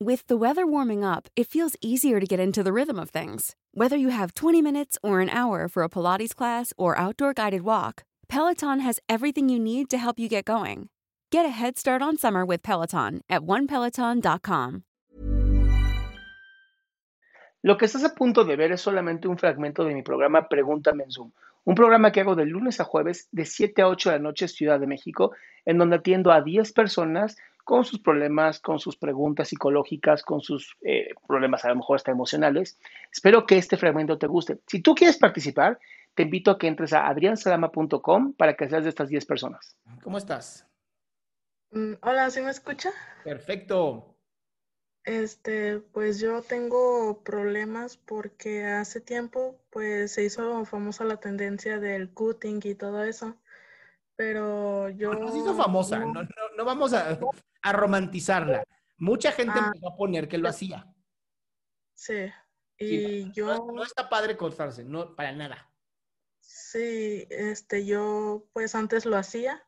With the weather warming up, it feels easier to get into the rhythm of things. Whether you have 20 minutes or an hour for a Pilates class or outdoor guided walk, Peloton has everything you need to help you get going. Get a head start on summer with Peloton at onepeloton.com. Lo que estás a punto de ver es solamente un fragmento de mi programa Pregúntame en Zoom, un programa que hago de lunes a jueves de 7 a 8 de la noche Ciudad de México, en donde atiendo a 10 personas con sus problemas, con sus preguntas psicológicas, con sus eh, problemas a lo mejor hasta emocionales. Espero que este fragmento te guste. Si tú quieres participar, te invito a que entres a adriansalama.com para que seas de estas 10 personas. ¿Cómo estás? Mm, hola, ¿sí me escucha? Perfecto. Este, pues yo tengo problemas porque hace tiempo pues se hizo famosa la tendencia del cutting y todo eso. Pero yo... No, se hizo famosa, no, no, no vamos a, a, romantizarla. Mucha gente Ah. empezó a poner que lo hacía. Sí, y yo... no, no está padre cortarse, no, para nada. Sí, este, yo pues antes lo hacía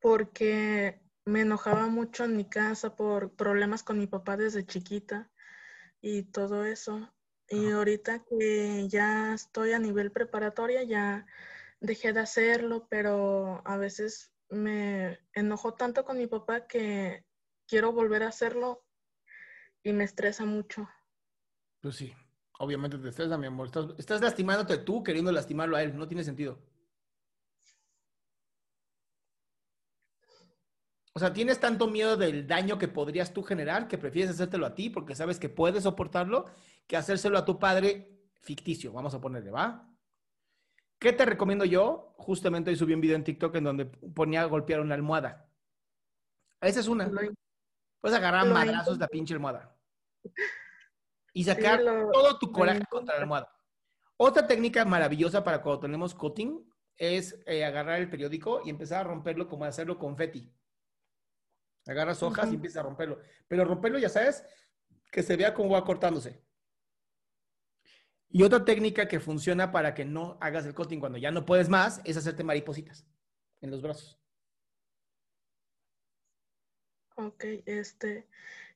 porque me enojaba mucho en mi casa por problemas con mi papá desde chiquita y todo eso. Y ahorita que ya estoy a nivel preparatoria, ya dejé de hacerlo, pero a veces me enojo tanto con mi papá que quiero volver a hacerlo y me estresa mucho. Pues sí, obviamente te estresa, mi amor. Estás lastimándote tú queriendo lastimarlo a él, no tiene sentido. O sea, tienes tanto miedo del daño que podrías tú generar que prefieres hacértelo a ti porque sabes que puedes soportarlo que hacérselo a tu padre ficticio, vamos a ponerle, ¿va? ¿Qué te recomiendo yo? Justamente hoy subí un video en TikTok en donde ponía a golpear una almohada. Esa es una. Lo- Puedes agarrar lo madrazos intenté. la pinche almohada. Y sacar lo- todo tu coraje contra la almohada. Otra técnica maravillosa para cuando tenemos cutting es eh, agarrar el periódico y empezar a romperlo como hacerlo confeti. Agarras hojas y empiezas a romperlo. Pero romperlo, ya sabes, que se vea cómo va cortándose. Y otra técnica que funciona para que no hagas el cutting cuando ya no puedes más es hacerte maripositas en los brazos. Ok, este,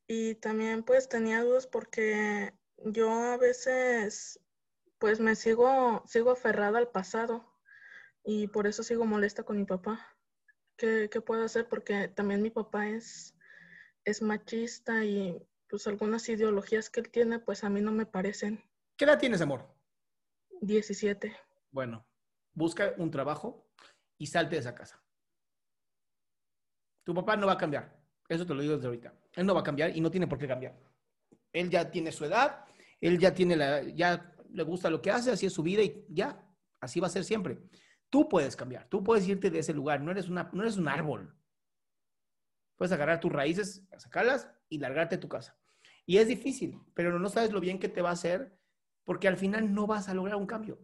y también pues tenía dudas porque yo a veces pues me sigo, sigo aferrada al pasado y por eso sigo molesta con mi papá. ¿Qué, qué puedo hacer? Porque también mi papá es, es machista y pues algunas ideologías que él tiene pues a mí no me parecen. ¿Qué edad tienes, amor? 17. Bueno, busca un trabajo y salte de esa casa. Tu papá no va a cambiar. Eso te lo digo desde ahorita. Él no va a cambiar y no tiene por qué cambiar. Él ya tiene su edad, él ya tiene la, ya le gusta lo que hace, así es su vida y ya, así va a ser siempre. Tú puedes cambiar, tú puedes irte de ese lugar, no eres, una, no eres un árbol. Puedes agarrar tus raíces, sacarlas y largarte a tu casa. Y es difícil, pero no sabes lo bien que te va a hacer porque al final no vas a lograr un cambio.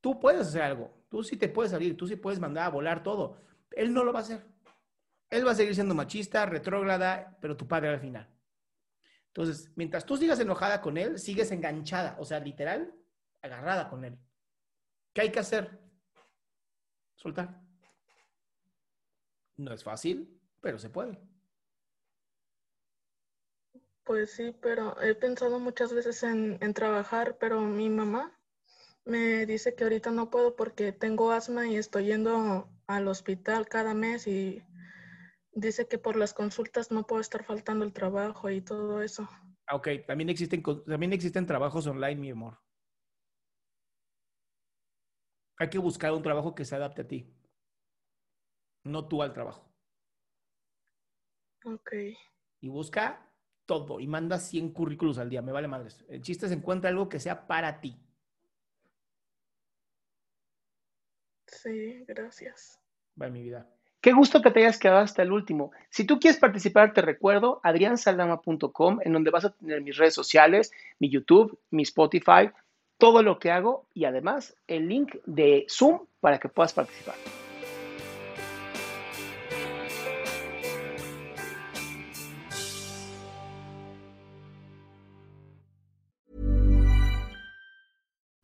Tú puedes hacer algo, tú sí te puedes salir, tú sí puedes mandar a volar todo. Él no lo va a hacer. Él va a seguir siendo machista, retrógrada, pero tu padre al final. Entonces, mientras tú sigas enojada con él, sigues enganchada, o sea, literal, agarrada con él. ¿Qué hay que hacer? Soltar. No es fácil, pero se puede. Pues sí, pero he pensado muchas veces en, en trabajar, pero mi mamá me dice que ahorita no puedo porque tengo asma y estoy yendo al hospital cada mes y dice que por las consultas no puedo estar faltando el trabajo y todo eso. Ah, Ok, también existen, también existen trabajos online, mi amor. Hay que buscar un trabajo que se adapte a ti. no tú al trabajo. Ok. Y busca todo y manda 100 currículos al día, me vale madres. El chiste es encuentra algo que sea para ti. Sí, gracias. Va mi vida. Qué gusto que te hayas quedado hasta el último. Si tú quieres participar, te recuerdo adriansaldama.com, en donde vas a tener mis redes sociales, mi YouTube, mi Spotify, todo lo que hago y además el link de Zoom para que puedas participar.